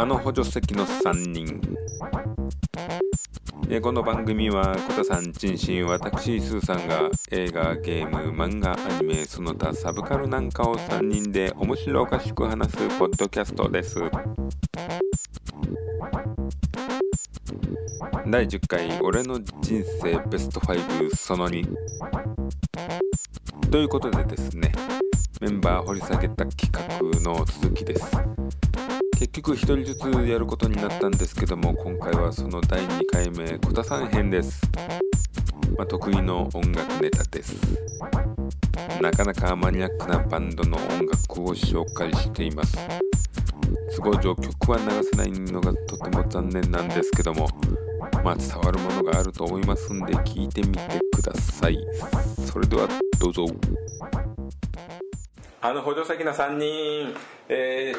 あの補助席の3人。えこの番組は小田さん、チンシン、私、スーさんが映画、ゲーム、漫画、アニメ、その他サブカルなんかを3人で面白おかしく話すポッドキャストです。第10回俺の人生ベスト5その2ということでですねメンバー掘り下げた企画の続きです。結局1人ずつやることになったんですけども今回はその第2回目小田さん編です、まあ、得意の音楽ネタです。なかなかマニアックなバンドの音楽を紹介しています。都合上曲は流せないのがとても残念なんですけどもまあ伝わるものがあると思いますんで聞いてみてください。それではどうぞ。あの補助席の3人え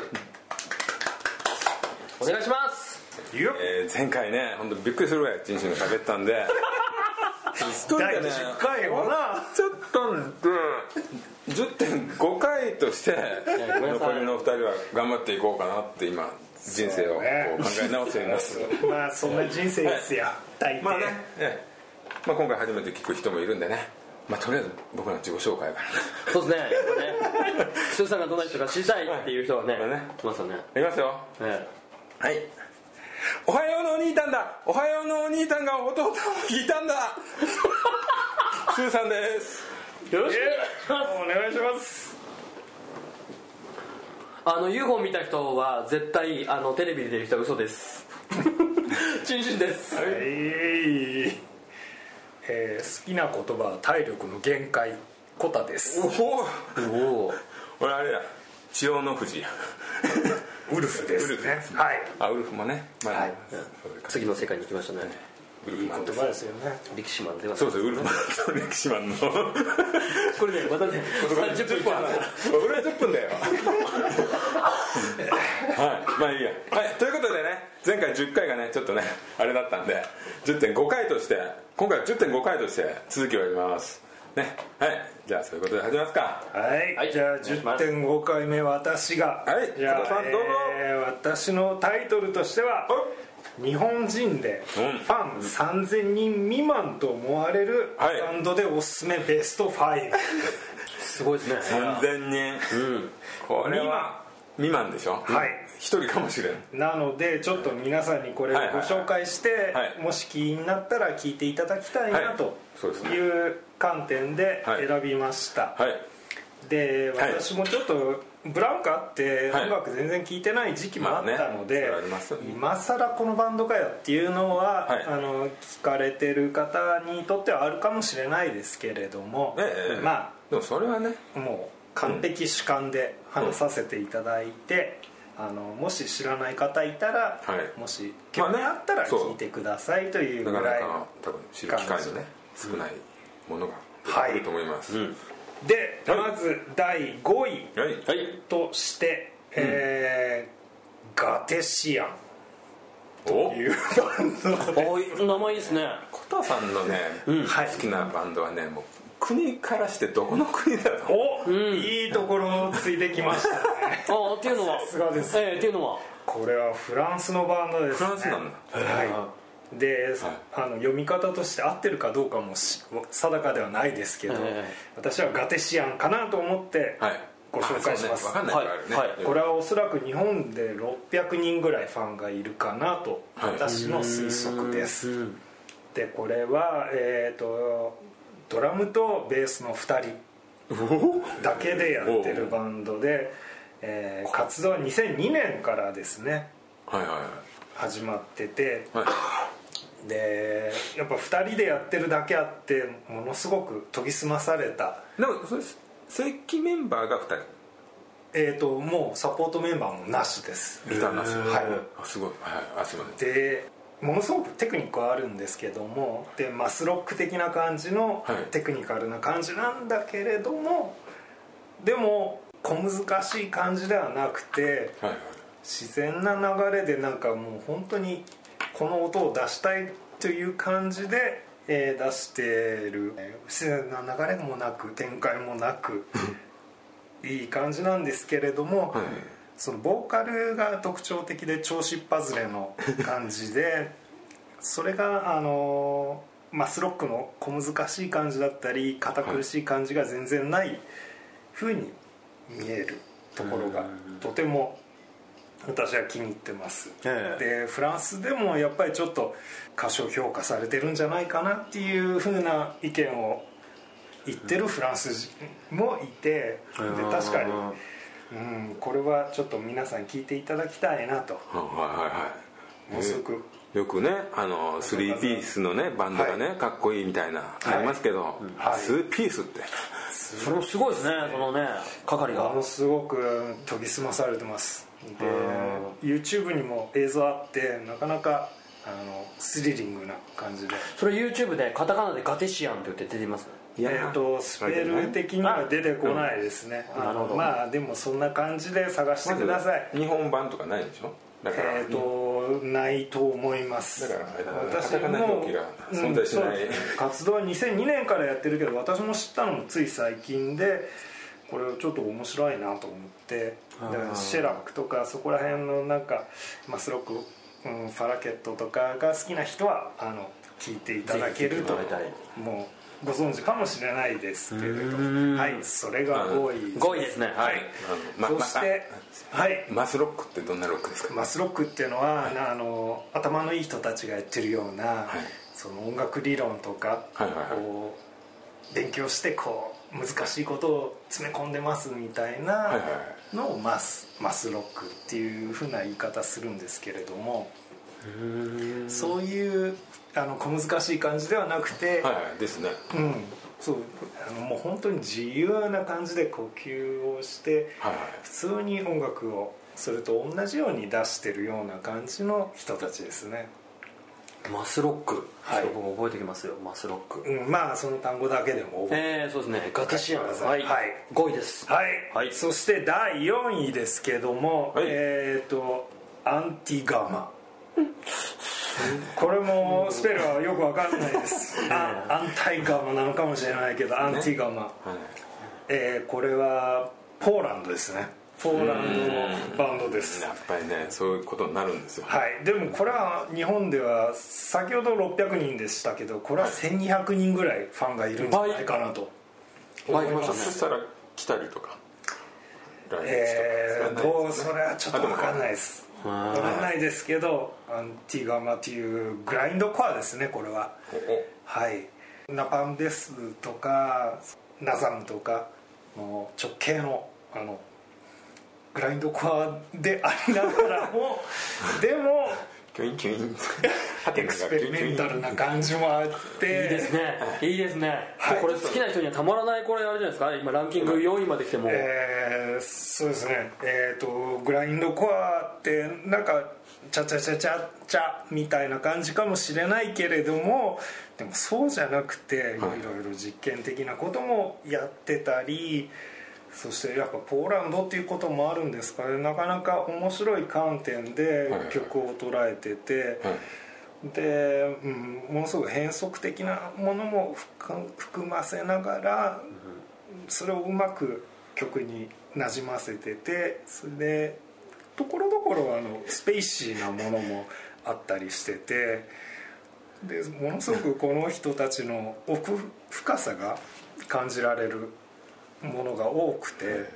お願いします。ーえー前回ね本当びっくりするぐらい人生が喋ったんで。一 人第でね10回もな。ちょっとんで10.5回として残りの2人は頑張っていこうかなって今人生をこう考え直しています。まあそんな人生ですよ。大抵。まあね、ええ。まあ、今回初めて聞く人もいるんでね。まあとりあえず僕の自己紹介から。そうですね。やっぱね スーさんがどんな人か知りたいっていう人はねはいね。来ますよね。いきますよ。えはい。おはようのお兄たんだ。おはようのお兄たんが弟を聞いたんだ。スーさんです。えよろしくお願いします。あの UFO 見た人は絶対あのテレビで出てる人は嘘です。チンシンです。はい、えー好きな言葉は体力の限界コタです。おおおお。俺あれや千代の富士。やウルフです。ウルフね。はい。あウルフもねまあ、はい。次の世界に行きましたね。ウルフマンです。言葉ですよね。力士マンではない。そうそうウルフマンと歴史マンの。これねまたね30分話俺は10分だよ。はいまあいいや。はいということでね前回10回がねちょっとねあれだったんで10.5回として今回は10.5回として続きをやります。ねはいじゃあそういうことで始めますか。はい、はい。じゃあお願いします10.5回目私が。はい。じゃあさんどうぞ。えー私のタイトルとしては日本人でフうん。ァン3000人未満と思われるはい。バンドでおすすめベスト5 すごいですね。3000人。うん。これは未満でしょ？はい一人かもしれん。なのでちょっと皆さんにこれをご紹介してはい。もし気になったら聞いていただきたいなはい。という観点ではい。選びました。はい。ではい。私もちょっとブランクあってはい。音楽全然聴いてない時期もあったので今更このバンドかよっていうのははい。あの聞かれてる方にとってはあるかもしれないですけれどもええまでもそれはね。あもう完璧主観で話させていただいてあのもし知らない方いたらはい。もしまあね興味あったら聞いてくださいというなかなぐらいか多分知る機会のね少ないものがはい。出てくると思います、うん。ではい。まず第5位はい。はい。として、えーガテシアン。お？というバンドおい名前いいですね。コタさんのね、うん。はい。好きなバンドはねもう国からしてどこの国だろう？お、ん。いいところをついてきましたね。ああっていうのは？さすがです。ええっていうのは？これはフランスのバンドです、ね、フランスなんだ。はい。で、あの読み方として合ってるかどうかもし定かではないですけど、え私はガテシアンかなと思ってはい。ご紹介します、あそうね、分かんないからあるね、はい。はいこれはおそらく日本で600人ぐらいファンがいるかなとはい。私の推測です、うん。でこれはえっ、とドラムとベースの2人だけでやってるバンドで、えー活動は2002年からですね。はいはいはい。始まってて。はい。でやっぱ2人でやってるだけあってものすごく研ぎ澄まされた。でもそれ正規メンバーが2人？えっ、ともうサポートメンバーもなしです。ギターなし。はい。あすごいはい。あすいません。でものすごくテクニックはあるんですけどもでマスロック的な感じのはい。テクニカルな感じなんだけれども、でも小難しい感じではなくてはいはい。自然な流れでなんかもう本当にこの音を出したいという感じで、えー出してる。自然な流れもなく展開もなく いい感じなんですけれども、はいそのボーカルが特徴的で調子っぱずれの感じで それがあのマスロックの小難しい感じだったり堅苦しい感じが全然ない風に見えるところがとても私は気に入ってます、ええ。でフランスでもやっぱりちょっと過小評価されてるんじゃないかなっていう風な意見を言ってるフランス人もいてで確かに、うん、これはちょっと皆さん聞いていただきたいなと。はいはいはい。もうすぐよくねあの3ピースのねバンドがね、かっこいいみたいなありますけど、はい。2ピースって。それもすごいですねそのね係が。ものすごく研ぎ澄まされてます。で YouTube にも映像あってなかなかあのスリリングな感じで。それ YouTube でカタカナでガテシアンって言って出てます？いやえー、とスペル的には出てこないですね、なるほど。まあでもそんな感じで探してください、日本版とかないでしょ？だから、えっ、とないと思います。だから私も存在しない。活動は2002年からやってるけど私も知ったのもつい最近でこれちょっと面白いなと思って。シェラックとかそこら辺のなんかマスロック、うん、ファラケットとかが好きな人はあの聞いていただけると。もうご存知かもしれないですけれどはいそれが5位5位ですね。はい。そしてはい。マスロックってどんなロックですか？マスロックっていうのは、なあの頭のいい人たちがやってるような、その音楽理論とか、こう勉強してこう難しいことを詰め込んでますみたいはいなはのをマスマスロックっていうふうな言い方するんですけれどもそういうあの小難しい感じではなくて、はいはいですね。うん、そうあのもう本当に自由な感じで呼吸をして、はいはい。普通に音楽をそれと同じように出してるような感じの人たちですね、マスロック。はい。ちょっと僕覚えておきますよマスロック。うん、まあその単語だけでも覚ええー、そうですね。ガテシアンはい。はい。5位です。はい、はい。そして第4位ですけども、はい。えっ、とアンティガマこれもスペルはよくわかんないです。あアンタイガマなのかもしれないけど、アンティガマ、はい。えーこれはポーランドですね。ポーランドのバンドです。やっぱりねそういうことになるんですよ。はい。でもこれは日本では先ほど600人でしたけどこれは1200人ぐらいファンがいるんじゃないかなと。倍来ましたねそしたら来たりとか来日えー、どうそれはちょっと分かんないですあ分かんないですけど Antigama っていうグラインドコアですねこれは。おはい。 Napalm Death とか Nasum とかの直系のあのグラインドコアでありながらもでもキュインキュイン。experimental な感じもあって。いいですね。いいですね、はい。これ好きな人にはたまらないこれあれじゃないですか？今ランキング4位まで来ても、えーそうですね。えっ、とグラインドコアってなんかチャチャチャチャチャみたいな感じかもしれないけれどもでもそうじゃなくていろいろ実験的なこともやってたりそしてやっぱポーランドっていうこともあるんですかね。なかなか面白い観点で曲を捉えてて、で、うん、ものすごく変則的なものも含含ませながらそれをうまく曲になじませててそれでところどころあのスペイシーなものもあったりしててでものすごくこの人たちの奥深さが感じられるものが多くて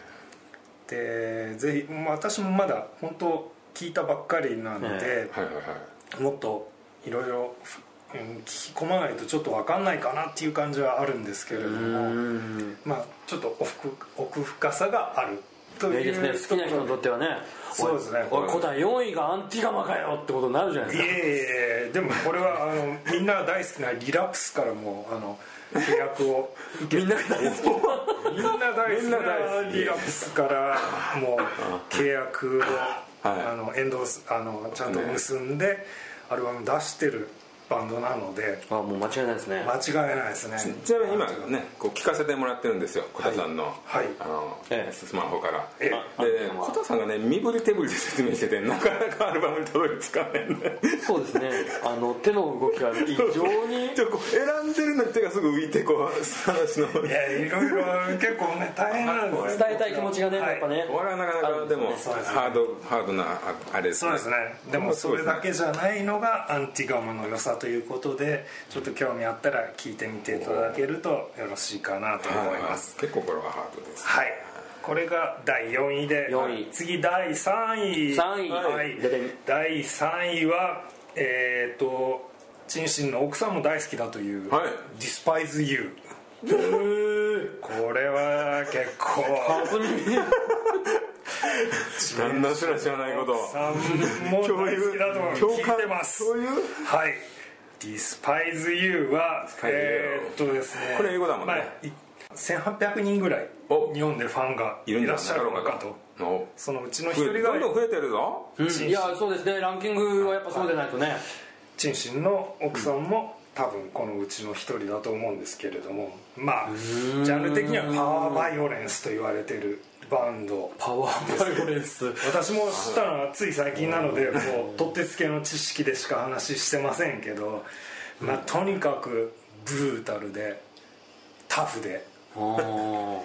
でぜひまあ私もまだ本当聞いたばっかりなので、はいはいはい。もっといろいろうん聞き込まないとちょっと分かんないかなっていう感じはあるんですけれどもまあちょっと奥奥深さがあるといいですね好きな人にとってはねそうですねおい答え4位がアンティガマかよってことになるじゃないですか。いえいえでもこれはあのみんな大好きなリラプスからもあの契約をみんなが大好きみんな大好きなリラプスからもう契約を、はい。あのエンドあのちゃんと結んでアルバム出してるバンドなのであもう間違いないですね。間違いないですね。ちなみに今ねこう聞かせてもらってるんですよ小田さんの,、はい。あのええ。スマホから。えで小田さんがね身振り手振りで説明しててなかなかアルバムにたどり着かないんで。そうですね。あの手の動きが異常に。ちょこう選んでるのに手がすぐ浮いてこう話の。いやいろいろ結構ね大変なんです伝えたい気持ちがね、はい。やっぱね。お笑いはなかなかでもハードハードなああれですそうですね。でもそれだけじじゃないのがアンティガムの良さということでちょっと興味あったら聞いてみていただけるとよろしいかなと思います。結構これはハードですはい。これが第4位で4位。次第3位。3位。はい。第3位はえっ、とチンシンの奥さんも大好きだというはい「Despise You」これは結構。何ら知らないこと奥さんも大好きだと聞いてます。そういうはい「Despise You は」You えーっとですねこれ英語だもんね。まあい1800人ぐらいお。日本でファンが。いらっしゃるのかと。お。そのうちの一増人がえどんどん増えてるぞ。うん。いやそうですね。ランキングはやっぱそうでないとね。チンシンの奥さんも多分このうちの一人だと思うんですけれどもまあジャンル的にはパワーバイオレンスと言われてるバンド。パワーバイオレンス。私も知ったのはつい最近なのでもう取ってつけの知識でしか話してませんけど、まあ、とにかくブルータルでタフで も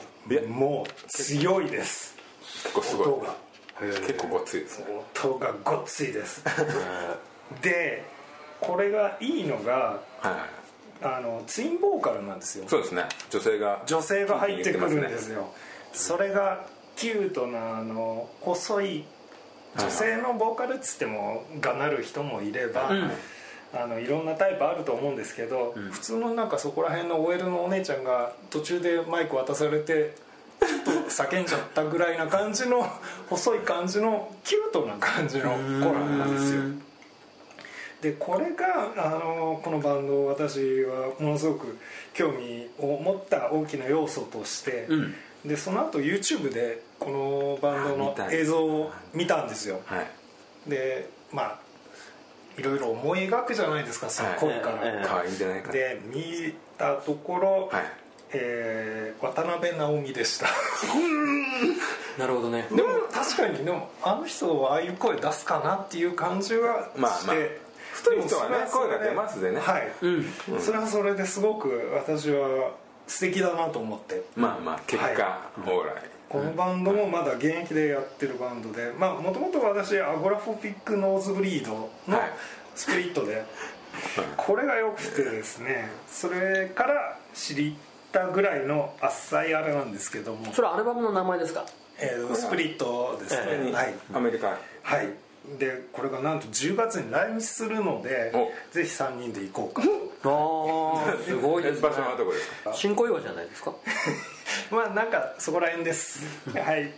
う強いです。結構すごい。音が。結構ごっついですね。音がごっついです。でこれがいいのがはいはい。あのツインボーカルなんですよ。そうですね。女性が女性が入ってくるんですね。よそれがキュートなあの細い女性のボーカルっつってもがなる人もいれば、あのいろんなタイプあると思うんですけど、普通のなんかそこら辺の OL のお姉ちゃんが途中でマイク渡されてちょっと叫んじゃったぐらいな感じの細い感じのキュートな感じの子なんですよ。でこれがあのこのバンド私はものすごく興味を持った大きな要素として、んでその後 YouTube でこのバンドの映像を見たんですよ。はい。でまあいろいろ思い描くじゃないですかその声から、ええ可愛いんじゃないか。で見たところ、はい。えー渡辺直美でした。なるほどね。でも確かにでもあの人はああいう声出すかなっていう感じはして、まあ。まあ太い人はね声が出ますでね。はい、うん。それはそれですごく私は素敵だなと思って。まあまあ結果、はオーライこのバンドもまだ現役でやってるバンドでまあもともと私アゴラフォピックノーズブリードのはい。スプリットで、これが良くてですねそれから知ったぐらいの浅いあれなんですけども、それアルバムの名前ですか？えースプリットですね、ええはい。アメリカ。はいでこれがなんと10月に来日するのでお。ぜひ3人で行こうかと。ああすごいですね。場所はどこですか？新小岩じゃないですか？まあなんかそこら辺です。はい。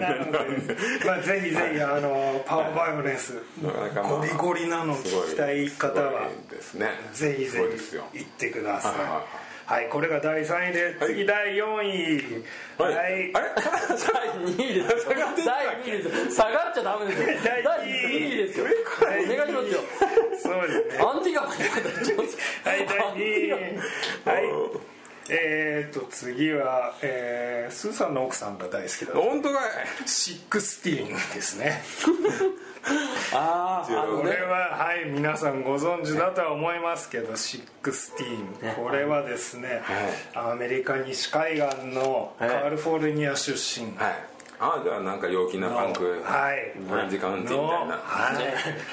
なので、まあ、ぜひぜひあのパワーバイオレンス。ゴリゴリなの聞きたい方はぜひぜひ行ってくださいはいこれが第3位ではい。次第4位。はい、はい。あれ？第2位ですよ。第2位ですよ。下がっちゃダメですよ。第第二位。2位ですよ。第お願いしますよ。そうですね。アンティガムになっちゃいます。はい第2位。はいえー、と次は、えースーさんの奥さんが大好きだ本当かい？シックスティーンですね。ああこれははい皆さんご存知だとは思いますけどシックスティーン。これはですね、アメリカ西海岸のカリフォルニア出身。はい。ああじゃあなんか陽気なパンクはい。オレンジカウンティみたいな。のは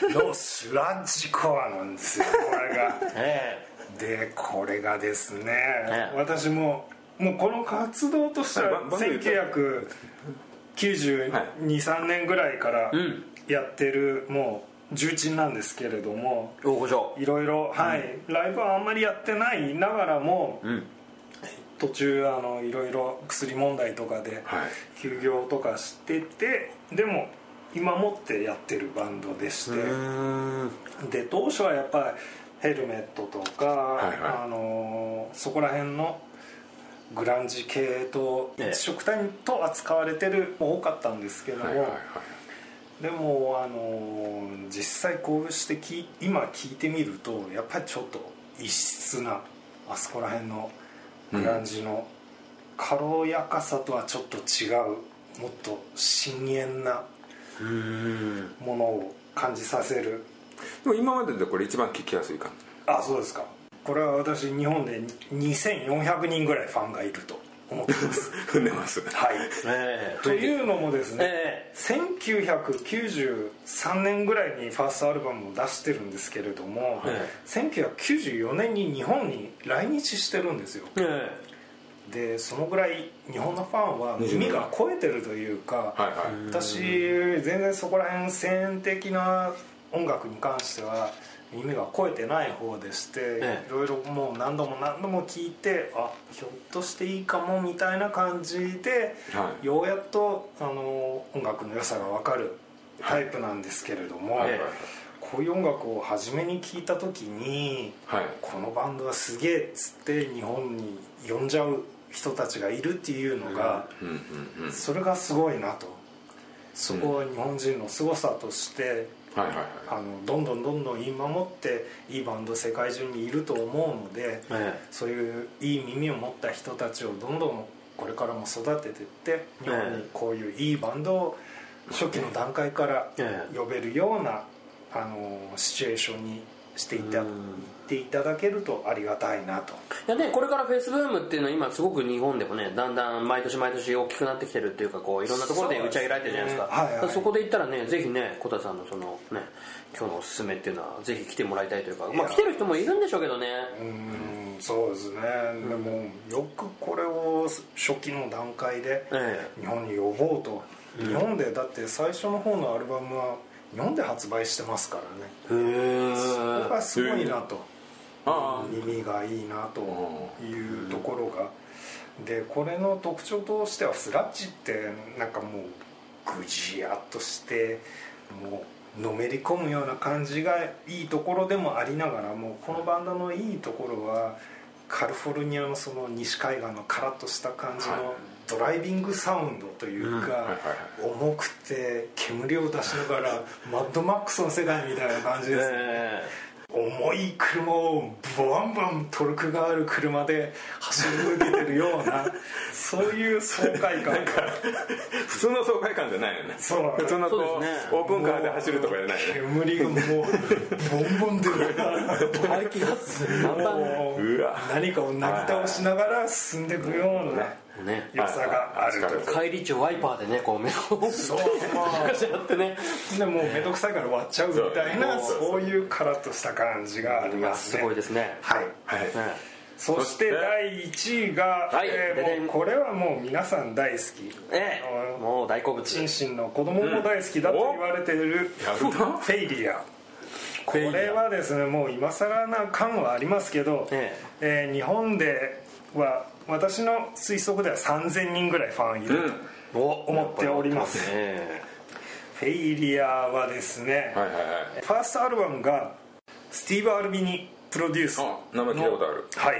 い。のスラッジコアなんですよこれが。えでこれがですね、ええ。私ももうこの活動としてははいば番組言った。1992、3年ぐらいからん。やってるもう重鎮なんですけれどもいろいろはい、ライブはあんまりやってないながらも、ん。途中あのいろいろ薬問題とかではい。休業とかしててでも今もってやってるバンドでして、うん。で当初はやっぱりヘルメットとか、いはい。あのそこら辺のグランジ系とええ。一色体と扱われてるも多かったんですけども、はいはいはい。でもあの実際こうしてき今聞いてみるとやっぱりちょっと異質なあそこら辺のグランジの軽やかさとはちょっと違うもっと深遠なうん。ものを感じさせるでも今まででこれ一番聞きやすいかあそうですか。これは私日本で2400人ぐらいファンがいると思ってます。踏んでます。はい。ええというのもですね、え1993年ぐらいにファーストアルバムを出してるんですけれども、え1994年に日本に来日してるんですよ。えでそのぐらい日本のファンは耳が超えてるというか、はいはい。私全然そこら辺先的な音楽に関しては耳が超えてない方でして、ええ。いろいろもう何度も何度も聞いてあひょっとしていいかもみたいな感じで、はい。ようやっとあの音楽の良さが分かるタイプなんですけれども、はい。はいこういう音楽を初めに聞いた時にはい。このバンドはすげえっつって日本に呼んじゃう人たちがいるっていうのが、それがすごいなと。そこは日本人の凄さとして、はいはいはい。あのどんどんどんどん今もっていいバンド世界中にいると思うので、えそういういい耳を持った人たちをどんどんこれからも育てていって日本にこういういいバンドを初期の段階からええ呼べるようなあのシチュエーションにしていたうんっていただけるとありがたいなと。いやね、これからフェイスブームっていうのは今すごく日本でもねだんだん毎年毎年大きくなってきてるっていうかこういろんなところで打ち上げられてるじゃないですか。そね。はいはい。そこで言ったらねぜひね小田さんのそのね今日のおすすめっていうのはぜひ来てもらいたいというかまあ来てる人もいるんでしょうけどね。うんそうですね、でもよくこれを初期の段階でえ。日本に呼ぼうと、日本でだって最初の方のアルバムは日本で発売してますからね。えへそこがすごいなと、あ耳がいいなというところが。でこれの特徴としてはスラッジってなんかもうぐじやっとしてもうのめり込むような感じがいいところでもありながらもこのバンドのいいところはカリフォルニアのその西海岸のカラッとした感じはい。のドライビングサウンドというか重くて煙を出しながら マッドマックスの世界みたいな感じですね。え。重い車をバンバントルクがある車で走り抜けてるような そういう爽快感。が普通の爽快感じゃないよね。そう。普通のこうね。オープンカーで走るとかじゃないよね。煙がもうボンボン出る排気ガ何かをなぎ倒しながら進んでいくようなね良さがあると。はい帰り中ワイパーでねこう目をそうまガシャやってねあでもう面倒くさいから割っちゃうみたいなそうそういうカラッとした感じがありますね。すごいですね。はいはい。ね。そして第1位が、はいえーこれはもう皆さん大好き。ええ。もう大好物。チンシンの子供も大好きだと言われているフェイリア。これはですねもう今更な感はありますけど、え。えー日本では私の推測では3000人ぐらいファンいると、お思っております。えフェイリアはですね、はいはいはい。ファーストアルバムがスティーブ・アルビニプロデュースのあ名前聞いたことある。はい、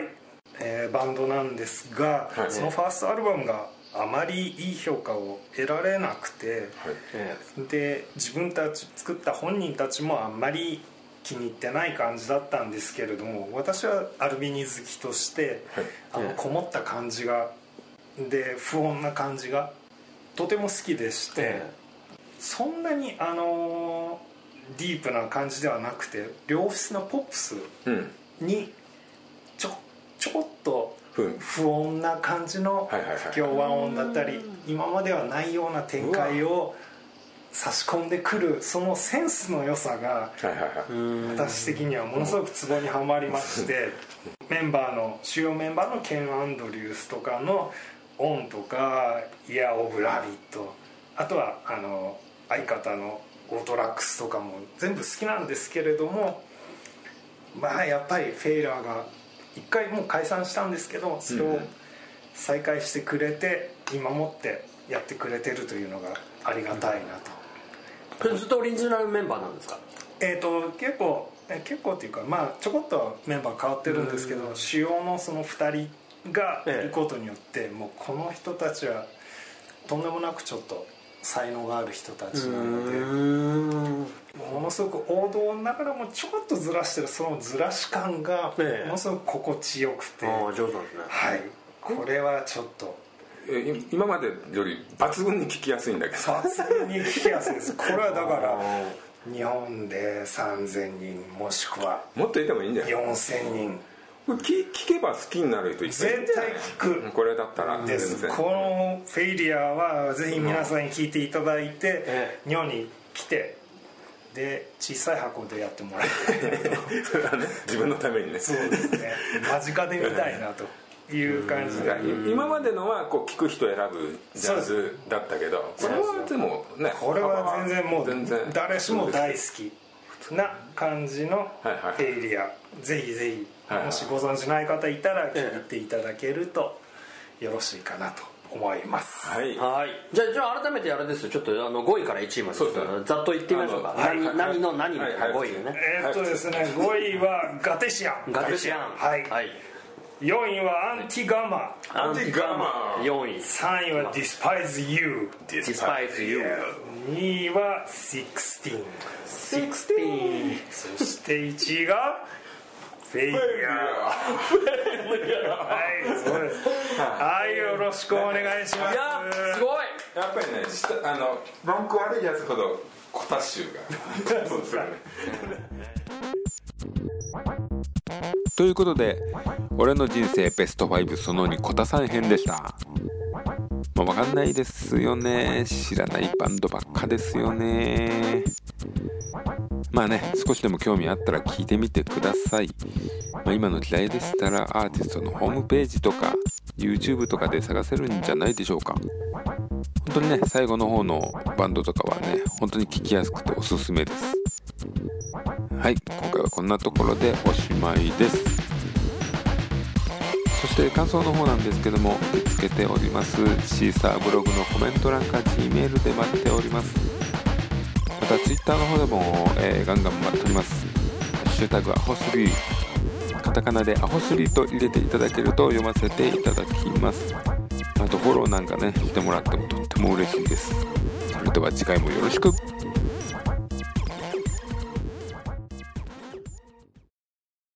えーバンドなんですが、はい。そのファーストアルバムがあまりいい評価を得られなくて、はい。えで自分たち作った本人たちもあんまり気に入ってない感じだったんですけれども私はアルビニ好きとして、はい。あのええ。こもった感じがで不穏な感じがとても好きでして、えそんなにあのーディープな感じではなくて良質なポップスうん。にちょちょこっと不穏な感じのはいはいはい不協和音だったり今まではないような展開を差し込んでくるそのセンスの良さが私的にはものすごくツボにはまりましてメンバーの主要メンバーのケン・アンドリュースとかの「ON」とか「Year of Rabbit」あとはあの相方の Autolux とかも全部好きなんですけれどもまあやっぱり Failure が一回もう解散したんですけどそれを再開してくれて見守ってやってくれてるというのがありがたいなと。ずっとオリジナルメンバーなんですか？えー、と結構え結構っていうかまあちょこっとはメンバー変わってるんですけど主要のその2人がいることによって、もうこの人たちはとんでもなくちょっと才能がある人たちなのでうん。ものすごく王道ながらもちょっとずらしてるそのずらし感がええ。ものすごく心地よくて、ああ上手なんですね。はい。これはちょっと今までより抜群に聞きやすいんだけど。抜群に聞きやすいです。これはだから日本で3000人もしくはもっといてもいいんじゃない？4000人。聞聞けば好きになる人いっぱい絶対聞く。これだったら。です。このフェイリアはぜひ皆さんに聞いていただいて、え日本に来てで小さい箱でやってもらいたいそれはね自分のためにね。そうですね。間近で見たいなという感じで。今までのはこう聞く人選ぶジャズだったけどこれはでもねこれは全然もう全然誰しも大好きな感じのはいはいフェイリア。ぜひぜひもしご存知ない方いたら聞いていただけるとよろしいかなと思います。はい。はい。じゃあじゃあ改めてあれですよ。ちょっとあの5位から1位までそうですね。ざっと言ってみましょうか。あのはい。何何の何みたいなはい5位でね。えーっとですね5位はガテシアン。ガテシアン。はい。はい4位はアンティガマ。アンティガマ。4位。3位はディスパイズ U Despise You 2位は16 16そして1位がフェイリアはいそうです。はい。よろしくお願いします。いやすごい。やっぱりね下あの文句悪いやつほどコタ臭がそうですよねということで俺の人生ベスト5その2コタさん編でした。まあ分かんないですよね。知らないバンドばっかですよね。まあね少しでも興味あったら聞いてみてください、まあ、今の時代でしたらアーティストのホームページとか YouTube とかで探せるんじゃないでしょうか。本当にね最後の方のバンドとかはね本当に聞きやすくておすすめです。はい今回はこんなところでおしまいです。そして感想の方なんですけども受け付けておりますシーサーブログのコメント欄か G メールで待っております。また Twitter の方でも、えーガンガン待っております。ハッシュタグアホスリー。カタカナでアホスリーと入れていただけると読ませていただきます。あとフォローなんかねしてもらってもとっても嬉しいです。それでは次回もよろしく。